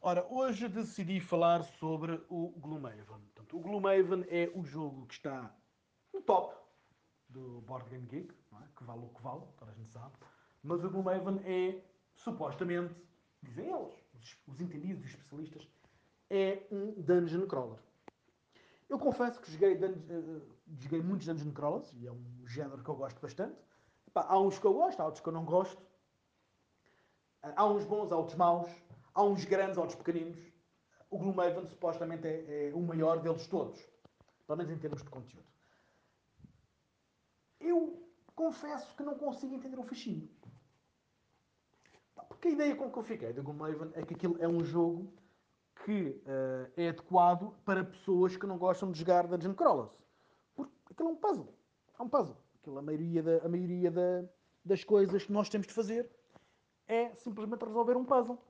Ora, hoje decidi falar sobre o Gloomhaven. Portanto, o Gloomhaven é o jogo que está no top do Board Game Geek, é? que vale o que vale, toda a gente sabe. Mas o Gloomhaven é, supostamente, dizem eles, os, os entendidos, os especialistas, é um dungeon crawler. Eu confesso que joguei, uh, joguei muitos dungeon crawlers, e é um género que eu gosto bastante. Epá, há uns que eu gosto, há outros que eu não gosto. Há uns bons, há outros maus. Há uns grandes, há outros pequeninos. O Gloomhaven supostamente é, é o maior deles todos. Pelo menos em termos de conteúdo. Eu confesso que não consigo entender o fascínio. Porque a ideia com que eu fiquei do Gloomhaven é que aquilo é um jogo que uh, é adequado para pessoas que não gostam de jogar Dungeon Crawlers. Porque aquilo é um puzzle. É um puzzle. Aquilo, a maioria, da, a maioria da, das coisas que nós temos de fazer é simplesmente resolver um puzzle.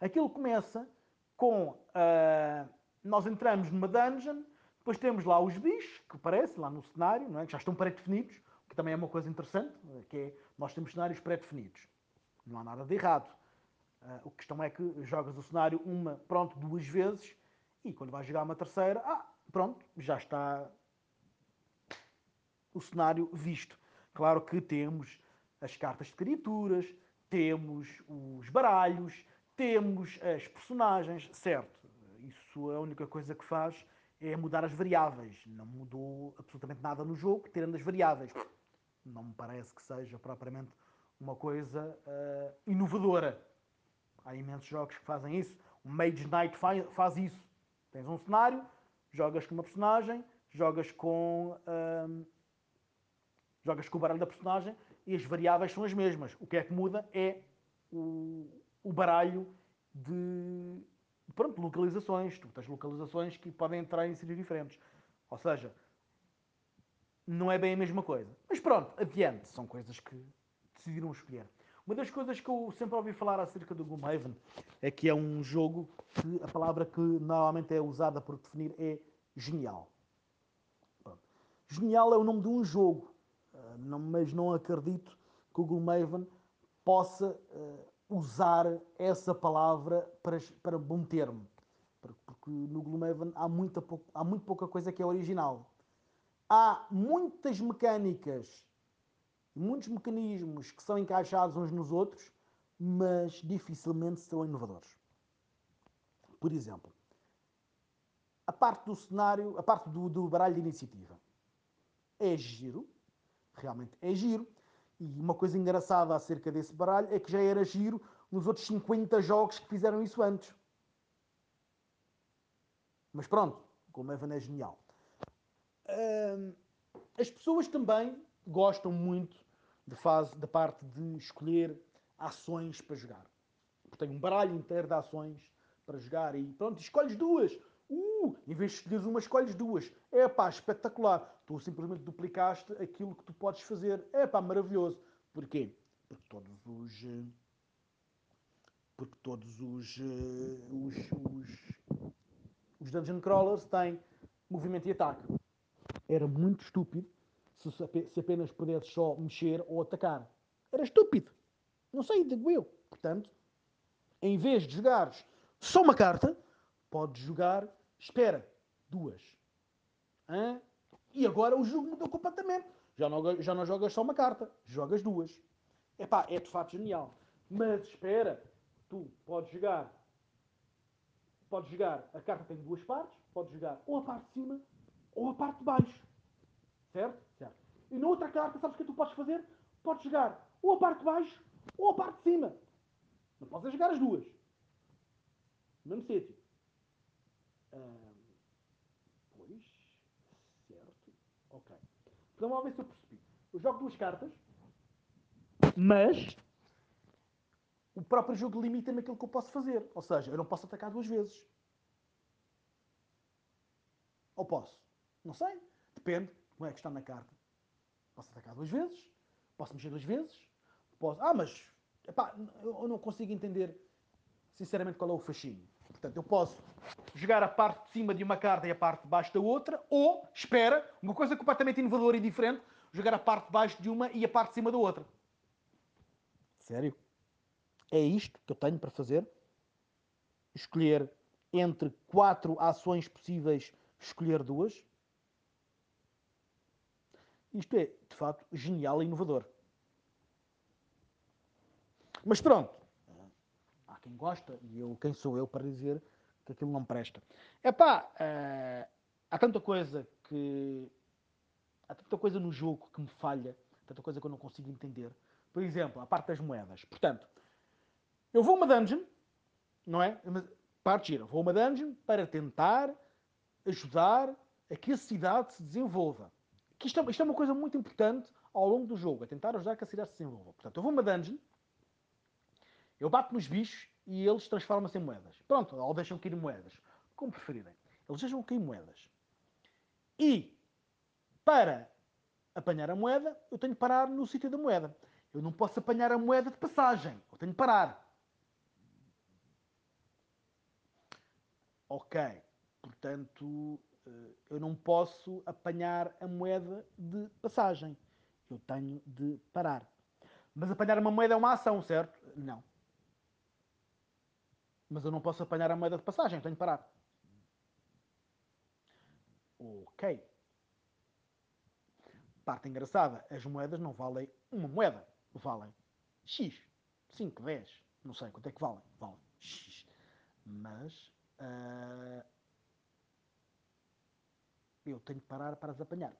Aquilo começa com. Uh, nós entramos numa dungeon, depois temos lá os bichos, que aparecem lá no cenário, não é? que já estão pré-definidos, que também é uma coisa interessante, que é nós temos cenários pré-definidos. Não há nada de errado. Uh, a questão é que jogas o cenário uma, pronto, duas vezes e quando vais jogar uma terceira, ah, pronto, já está o cenário visto. Claro que temos as cartas de criaturas, temos os baralhos, temos as personagens, certo. Isso a única coisa que faz é mudar as variáveis. Não mudou absolutamente nada no jogo, tirando as variáveis. Não me parece que seja propriamente uma coisa uh, inovadora. Há imensos jogos que fazem isso. O Mage Knight faz, isso. Tens um cenário, jogas com uma personagem, jogas com. Um, jogas com o baralho da personagem e as variáveis são as mesmas. O que é que muda é o, o baralho de pronto, localizações. Tu tens localizações que podem entrar em sítios diferentes. Ou seja, não é bem a mesma coisa. Mas pronto, adiante. São coisas que decidiram escolher. Uma das coisas que eu sempre ouvi falar acerca do Gloomhaven é que é um jogo que a palavra que normalmente é usada por definir é genial. Genial é o nome de um jogo, ah, mas não acredito que o Gloomhaven possa ah, usar essa palavra para, para bom termo. Porque no Gloomhaven há, muita, há muito pouca coisa que é original. Há muitas mecânicas muitos mecanismos que são encaixados uns nos outros, mas dificilmente são inovadores. Por exemplo, a parte do cenário, a parte do, do baralho de iniciativa é giro, realmente é giro, e uma coisa engraçada acerca desse baralho é que já era giro nos outros 50 jogos que fizeram isso antes. Mas pronto, como Evan é genial. as pessoas também gostam muito de fase, da parte de escolher ações para jogar. Tenho um baralho inteiro de ações para jogar e pronto, escolhes duas. Uh, em vez de escolheres uma, escolhes duas. É pá, espetacular. Tu simplesmente duplicaste aquilo que tu podes fazer. É pá, maravilhoso. Porquê? Porque todos os. Eh, porque todos os. Eh, os, os, os Dungeon Crawlers têm movimento e ataque. Era muito estúpido se apenas pudesses só mexer ou atacar. Era estúpido. Não sei, digo eu. Portanto, em vez de jogares só uma carta, podes jogar, espera, duas. Hã? E agora o jogo mudou completamente. Já não, já não jogas só uma carta, jogas duas. Epá, é de fato genial. Mas espera, tu podes jogar. Podes jogar, a carta tem duas partes, podes jogar ou a parte de cima ou a parte de baixo. Certo? Certo. E na outra carta, sabes o que tu podes fazer? Podes jogar ou a parte de baixo ou a parte de cima. Não podes jogar as duas. No mesmo sítio. Pois. Certo. Ok. Então vamos ver se eu percebi. Eu jogo duas cartas, mas o próprio jogo limita-me aquilo que eu posso fazer. Ou seja, eu não posso atacar duas vezes. Ou posso? Não sei. Depende como é que está na carta. Posso atacar duas vezes, posso mexer duas vezes, posso. Ah, mas epá, eu não consigo entender sinceramente qual é o fascínio. Portanto, eu posso jogar a parte de cima de uma carta e a parte de baixo da outra, ou, espera, uma coisa completamente inovadora e diferente, jogar a parte de baixo de uma e a parte de cima da outra. Sério? É isto que eu tenho para fazer? escolher entre quatro ações possíveis, escolher duas. Isto é, de facto, genial e inovador. Mas pronto, quem gosta, e eu, quem sou eu para dizer que aquilo não presta. É pá, uh, há tanta coisa que. Há tanta coisa no jogo que me falha, tanta coisa que eu não consigo entender. Por exemplo, a parte das moedas. Portanto, eu vou a uma dungeon, não é? Parte gira. Vou a uma dungeon para tentar ajudar a que a cidade se desenvolva. Que isto, é, isto é uma coisa muito importante ao longo do jogo, é tentar ajudar a que a cidade se desenvolva. Portanto, eu vou a uma dungeon, eu bato nos bichos e eles transformam-se em moedas. Pronto, ou deixam cair moedas. Como preferirem. Eles deixam cair moedas. E, para apanhar a moeda, eu tenho que parar no sítio da moeda. Eu não posso apanhar a moeda de passagem. Eu tenho que parar. Ok. Portanto, eh, eu não posso apanhar a moeda de passagem. Eu tenho de parar. Mas apanhar uma moeda é uma ação, certo? Não. Mas eu não posso apanhar a moeda de passagem, tenho de parar. Ok. Parte engraçada, as moedas não valem uma moeda, valem X, 5, 10, não sei quanto é que valem, valem X. Mas uh, eu tenho que parar para as apanhar.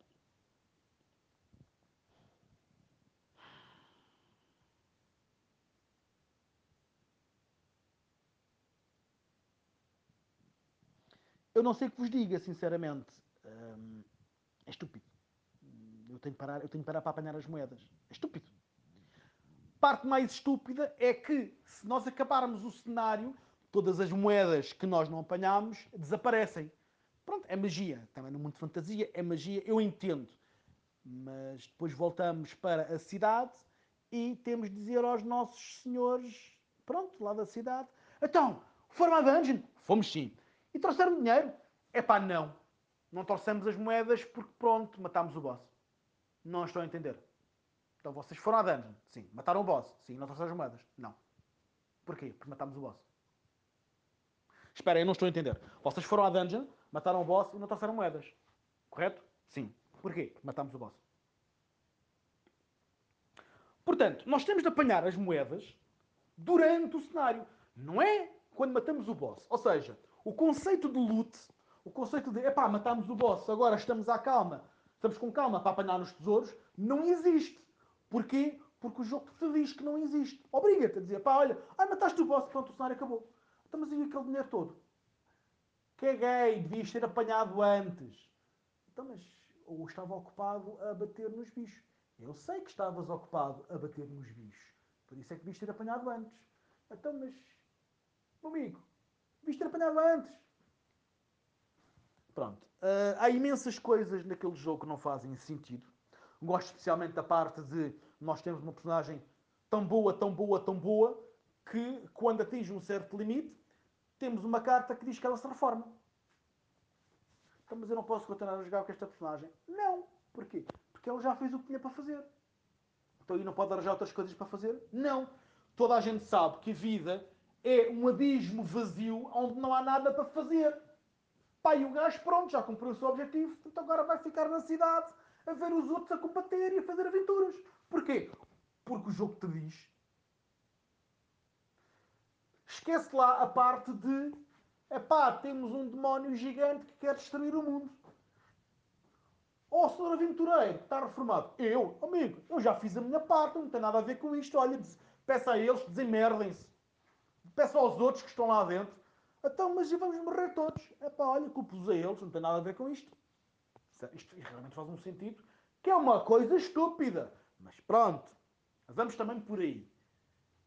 Eu não sei o que vos diga, sinceramente. É estúpido. Eu tenho, que parar, eu tenho que parar para apanhar as moedas. É estúpido. Parte mais estúpida é que, se nós acabarmos o cenário, todas as moedas que nós não apanhamos desaparecem. Pronto, é magia. Também no mundo de fantasia é magia, eu entendo. Mas depois voltamos para a cidade e temos de dizer aos nossos senhores, pronto, lá da cidade, então, foram à dungeon? Fomos sim. E trouxeram dinheiro? É pá, não. Não trouxemos as moedas porque pronto, matámos o boss. Não estou a entender. Então vocês foram à dungeon? Sim. Mataram o boss? Sim. Não trouxeram as moedas? Não. Porquê? Porque matámos o boss. Espera, eu não estou a entender. Vocês foram à dungeon, mataram o boss e não trouxeram moedas. Correto? Sim. Porquê? Porque matámos o boss. Portanto, nós temos de apanhar as moedas durante o cenário. Não é quando matamos o boss. Ou seja, o conceito de loot, o conceito de, epá, matámos o boss, agora estamos à calma, estamos com calma para apanhar os tesouros, não existe. Porquê? Porque o jogo te diz que não existe. Obriga-te a dizer, pá, olha, ah, mataste o boss, pronto, o cenário acabou. Então, mas e aquele dinheiro todo? Caguei, devias ter apanhado antes. Então, mas ou estava ocupado a bater nos bichos. Eu sei que estavas ocupado a bater nos bichos. Por isso é que devias ter apanhado antes. Então, mas, amigo, Devias ter apanhado antes. Pronto. Uh, há imensas coisas naquele jogo que não fazem sentido. Gosto especialmente da parte de nós temos uma personagem tão boa, tão boa, tão boa, que quando atinge um certo limite, temos uma carta que diz que ela se reforma. Então, mas eu não posso continuar a jogar com esta personagem. Não. Porquê? Porque ela já fez o que tinha para fazer. Então, e não pode arranjar outras coisas para fazer? Não. Toda a gente sabe que vida é um abismo vazio onde não há nada para fazer. Pá, e o gajo, pronto, já cumpriu o seu objetivo, então agora vai ficar na cidade a ver os outros a combater e a fazer aventuras. Porquê? Porque o jogo te diz. Esquece lá a parte de epá, temos um demónio gigante que quer destruir o mundo. Ó, oh, senhor aventureiro, está reformado. Eu, amigo, eu já fiz a minha parte, não tem nada a ver com isto. Olha, peça a eles, desemerdem-se. Peço aos outros que estão lá dentro. Então, mas vamos morrer todos. É pá, olha, culpos a eles, não tem nada a ver com isto. Isto realmente faz um sentido. Que é uma coisa estúpida. Mas pronto, vamos também por aí.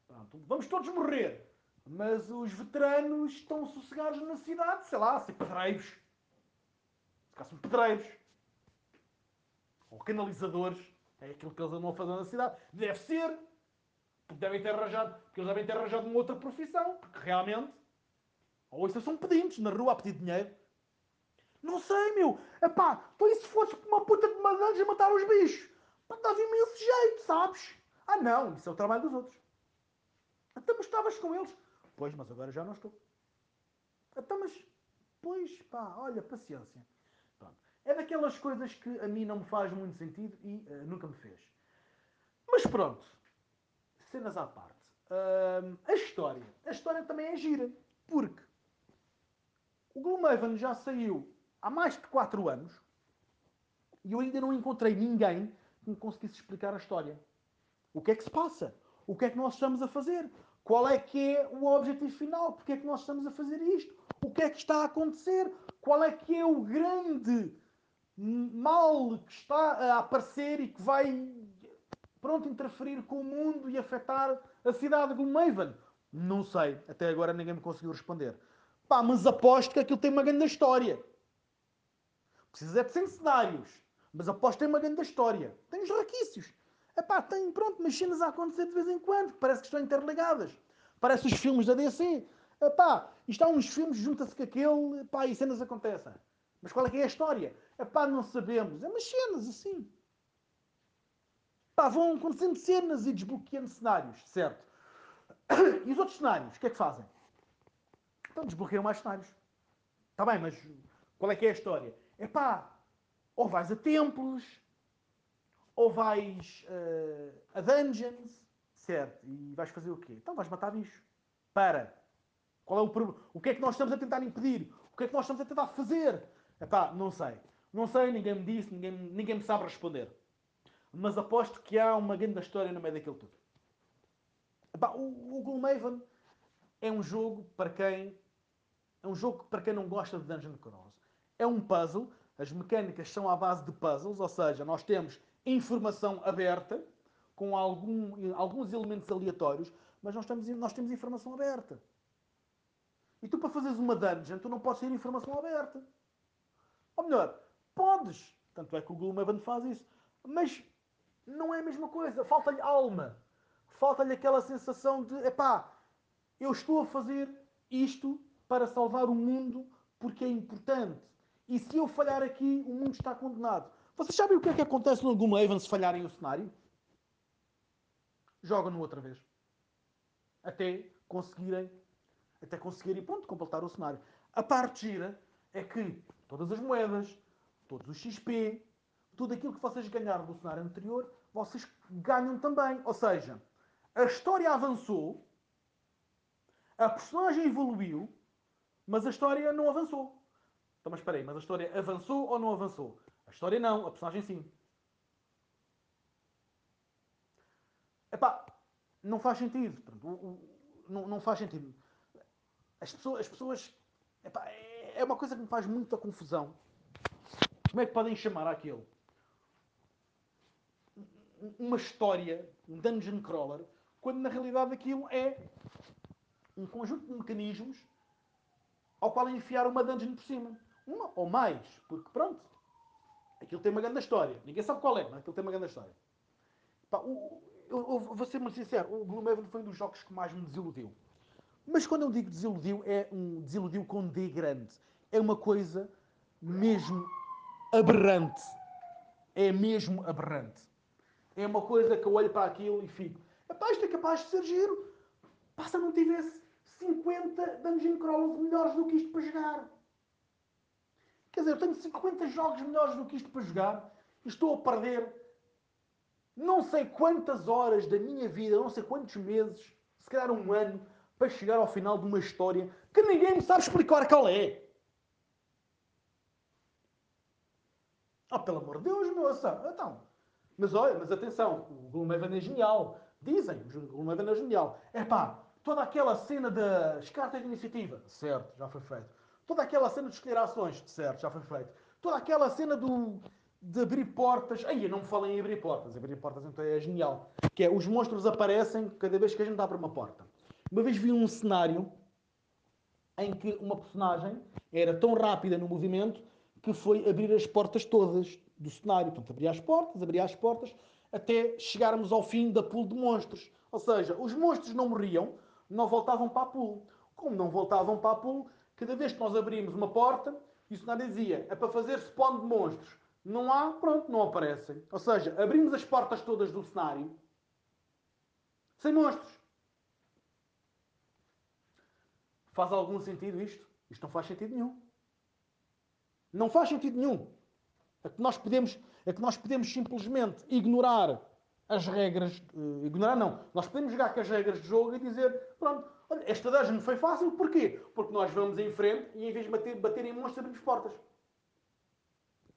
Pronto, vamos todos morrer. Mas os veteranos estão sossegados na cidade, sei lá, ser pedreiros. Se são pedreiros. Ou canalizadores. É aquilo que eles andam a fazer na cidade. Deve ser. Porque devem ter arranjado, porque eles devem ter arranjado uma outra profissão, porque realmente, ou isso são pedintes na rua a pedir dinheiro. Não sei, meu. Epá, então e se fosse uma puta de malandros a matar os bichos? Pá, dava imenso jeito, sabes? Ah não, isso é o trabalho dos outros. Até estavas com eles. Pois, mas agora já não estou. Então, mas, pois, pá, olha, paciência. Pronto. É daquelas coisas que a mim não me faz muito sentido e uh, nunca me fez. Mas pronto, cenas à parte. A história. A história também é gira. Porque o Gloomhaven já saiu há mais de 4 anos e eu ainda não encontrei ninguém que me conseguisse explicar a história. O que é que se passa? O que é que nós estamos a fazer? Qual é que é o objetivo final? Porque é que nós estamos a fazer isto? O que é que está a acontecer? Qual é que é o grande mal que está a aparecer e que vai pronto interferir com o mundo e afetar a cidade de Gloomhaven? Não sei. Até agora ninguém me conseguiu responder. Pá, mas aposto que aquilo tem uma grande história. Precisa é de 100 cenários. Mas aposto que tem uma grande história. Tem os raquícios. Epá, tem, pronto, umas cenas a acontecer de vez em quando, parece que estão interligadas. Parece os filmes da DC. Epá, isto há uns filmes, junta-se com aquele, epá, e cenas acontecem. Mas qual é que é a história? Epá, não sabemos. É umas cenas assim. Epá, vão acontecendo cenas e desbloqueando cenários, certo? E os outros cenários, o que é que fazem? Então desbloqueiam mais cenários. Está bem, mas qual é que é a história? Epá, ou vais a templos, ou vais uh, a dungeons, certo? E vais fazer o quê? Então vais matar bichos. Para. Qual é o problema? O que é que nós estamos a tentar impedir? O que é que nós estamos a tentar fazer? Epá, não sei. Não sei, ninguém me disse, ninguém, ninguém me sabe responder. Mas aposto que há uma grande história no meio daquilo tudo. O, o Gloomhaven é um jogo para quem... É um jogo para quem não gosta de Dungeon Crawls. É um puzzle. As mecânicas são à base de puzzles, ou seja, nós temos informação aberta, com algum, alguns elementos aleatórios, mas nós, estamos, nós temos informação aberta. E tu, para fazeres uma dungeon, tu não podes ter informação aberta. Ou melhor, podes. Tanto é que o Gloomhaven faz isso. Mas não é a mesma coisa. Falta-lhe alma. Falta-lhe aquela sensação de, epá, eu estou a fazer isto para salvar o mundo porque é importante. E se eu falhar aqui, o mundo está condenado. Vocês sabem o que é que acontece no Gloomhaven se falharem o cenário? Jogam-no outra vez. Até conseguirem, até conseguirem, pronto, completar o cenário. A parte gira é que todas as moedas, todos os XP, tudo aquilo que vocês ganharam do cenário anterior, vocês ganham também. Ou seja, a história avançou, a personagem evoluiu, mas a história não avançou. Então, mas espera aí, mas a história avançou ou não avançou? história não, a personagem sim. Epá, não faz sentido. Pronto, o, o, não, não faz sentido. As pessoas, as pessoas epá, é, é uma coisa que me faz muita confusão. Como é que podem chamar aquilo? Uma história, um dungeon crawler, quando na realidade aquilo é um conjunto de mecanismos ao qual enfiar uma dungeon por cima. Uma ou mais, porque pronto, Aquilo tem uma grande história. Ninguém sabe qual é, mas aquilo tem uma grande história. Pá, o, eu, eu, vou ser muito sincero, o Gloomhaven foi um dos jogos que mais me desiludiu. Mas quando eu digo desiludiu, é um desiludiu com D grande. É uma coisa mesmo aberrante. É mesmo aberrante. É uma coisa que eu olho para aquilo e fico, Epá, isto é capaz de ser giro. Pá, se eu não tivesse 50 dungeon crawlers melhores do que isto para jogar. Quer dizer, eu tenho 50 jogos melhores do que isto para jogar e estou a perder não sei quantas horas da minha vida, não sei quantos meses, se calhar um ano, para chegar ao final de uma história que ninguém me sabe explicar qual é. Ah, pelo amor de Deus, moça! Então, mas olha, mas atenção, o Gloomhaven é genial. Dizem, o Gloomhaven é genial. É pá, toda aquela cena das cartas de iniciativa. Certo, já foi feito Toda aquela cena de escolher ações, certo, já foi feito. Toda aquela cena do, de abrir portas. Aí, não me falem em abrir portas. Abrir portas então é genial. Que é, os monstros aparecem cada vez que a gente abre uma porta. Uma vez vi um cenário em que uma personagem era tão rápida no movimento que foi abrir as portas todas do cenário. Portanto, abria as portas, abria as portas, até chegarmos ao fim da pool de monstros. Ou seja, os monstros não morriam, não voltavam para a pool. Como não voltavam para a pool, Cada vez que nós abrimos uma porta, isso nada dizia, é para fazer spawn de monstros. Não há, pronto, não aparecem. Ou seja, abrimos as portas todas do cenário sem monstros. Faz algum sentido isto? Isto não faz sentido nenhum. Não faz sentido nenhum. É que nós podemos, é que nós podemos simplesmente ignorar as regras. Uh, ignorar não. Nós podemos jogar com as regras de jogo e dizer, pronto, olha, esta dungeon foi fácil, porquê? Porque nós vamos em frente e em vez de bater, bater em monstros, abrimos portas.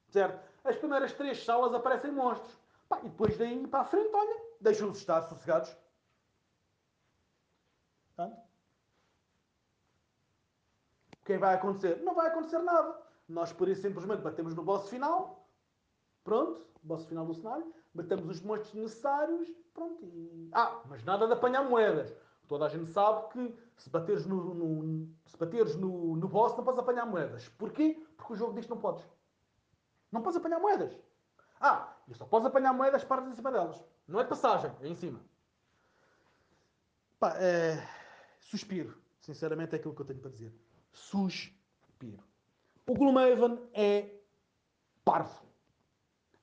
Certo? As primeiras três salas aparecem monstros. Pá, e depois daí para a frente, olha, deixam-os estar sossegados. Portanto, o que é vai acontecer? Não vai acontecer nada. Nós, por isso, simplesmente batemos no boss final. Pronto, boss final do cenário. Batemos os monstros necessários. Pronto. E... Ah, mas nada de apanhar moedas. Toda a gente sabe que se bateres no, no, se bateres no, no boss não podes apanhar moedas. Porquê? Porque o jogo diz que não podes. Não podes apanhar moedas. Ah, e só podes apanhar moedas paradas em cima delas. Não é de passagem, é em cima. Pá, é... Suspiro. Sinceramente é aquilo que eu tenho para dizer. Suspiro. O Gloomhaven é parvo.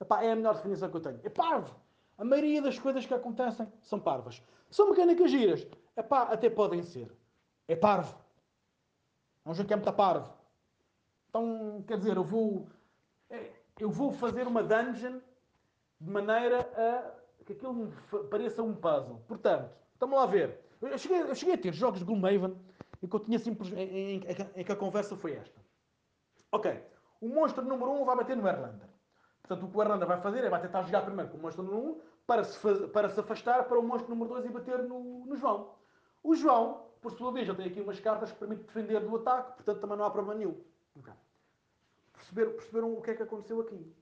Epá, é a melhor definição que eu tenho. É parvo. A maioria das coisas que acontecem são parvas. São mecânicas giras. Epá, até podem ser. É parvo. É um jogo que é muito parvo. Então, quer dizer, eu vou... É, eu vou fazer uma dungeon de maneira a que aquilo pareça um puzzle. Portanto, estamos lá a ver. Eu cheguei, eu cheguei a ter jogos de Gloomhaven em que eu tinha simplesmente... Em, em, em, que a conversa foi esta. Ok, o monstro número 1 um vai bater no Erlander. Portanto, o que o Erlander vai fazer é vai tentar jogar primeiro com o monstro número 1 um, para, se para se afastar para o monstro número 2 e bater no, no João. O João, por sua vez, já tem aqui umas cartas que permitem defender do ataque, portanto também não há problema nenhum. Okay. Perceberam, o que é que aconteceu aqui?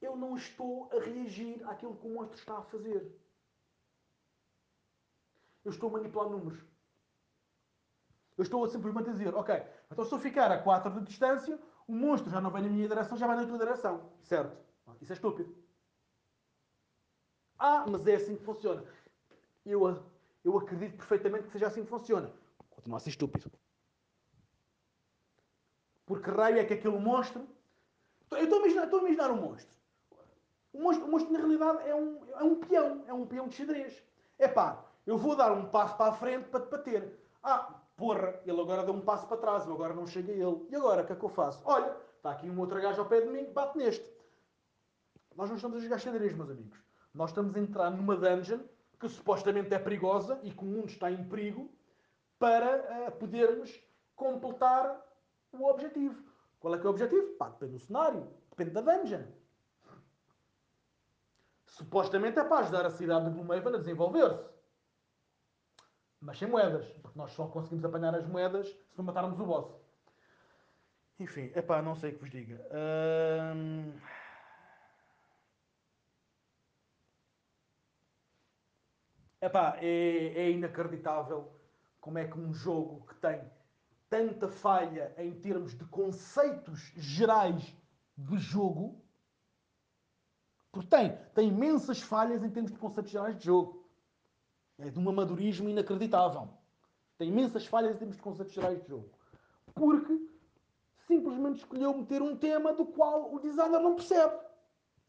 Eu não estou a reagir àquilo que o monstro está a fazer. Eu estou a manipular números. Eu estou a simplesmente dizer, ok, então se eu ficar a 4 de distância, o monstro já não vem na minha direção, já vai na tua direção. Certo? Isso é estúpido. Ah, mas é assim que funciona. Eu, eu acredito perfeitamente que seja assim que funciona. Continua a ser estúpido. Porque raio é que aquele monstro. Eu estou a imaginar, estou a imaginar um monstro. O monstro, o monstro na realidade é um, é um peão, é um peão de xadrez. É pá, eu vou dar um passo para a frente para te bater. Ah, porra, ele agora deu um passo para trás, eu agora não chega a ele. E agora, o que é que eu faço? Olha, está aqui um outro gajo ao pé de mim, bate neste. Nós não estamos a jogar xadrez, meus amigos. Nós estamos a entrar numa dungeon que supostamente é perigosa e que o mundo está em perigo para uh, podermos completar o objetivo. Qual é que é o objetivo? Pá, depende do cenário, depende da dungeon. Supostamente é para ajudar a cidade de Gloomhaven a desenvolver-se. Mas sem moedas, porque nós só conseguimos apanhar as moedas se não matarmos o boss. Enfim, é pá, não sei o que vos diga. Hum... Epá, é, é inacreditável como é que um jogo que tem tanta falha em termos de conceitos gerais de jogo, porque tem, tem imensas falhas em termos de conceitos gerais de jogo. É de um amadorismo inacreditável. Tem imensas falhas em termos de conceitos gerais de jogo. Porque simplesmente escolheu meter um tema do qual o designer não percebe.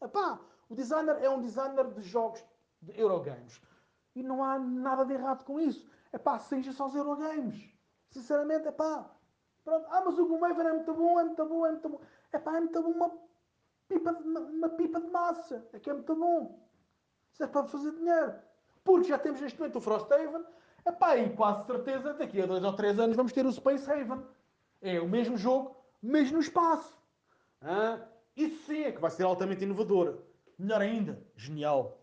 Epá, o designer é um designer de jogos de Eurogames. E não há nada de errado com isso. Epá, seja só os Eurogames. Sinceramente, epá. Pronto. Ah, mas o Gloomhaven é muito bom, é muito bom, é muito bom. Epá, é muito bom uma pipa de, uma, uma pipa de massa. É que é muito bom. Isso é para fazer dinheiro. Porque já temos neste momento o Frosthaven. Epá, e quase certeza daqui a dois ou três anos vamos ter o Space Haven. É o mesmo jogo, mas no espaço. Ah, isso sim é que vai ser altamente inovador. Melhor ainda, genial.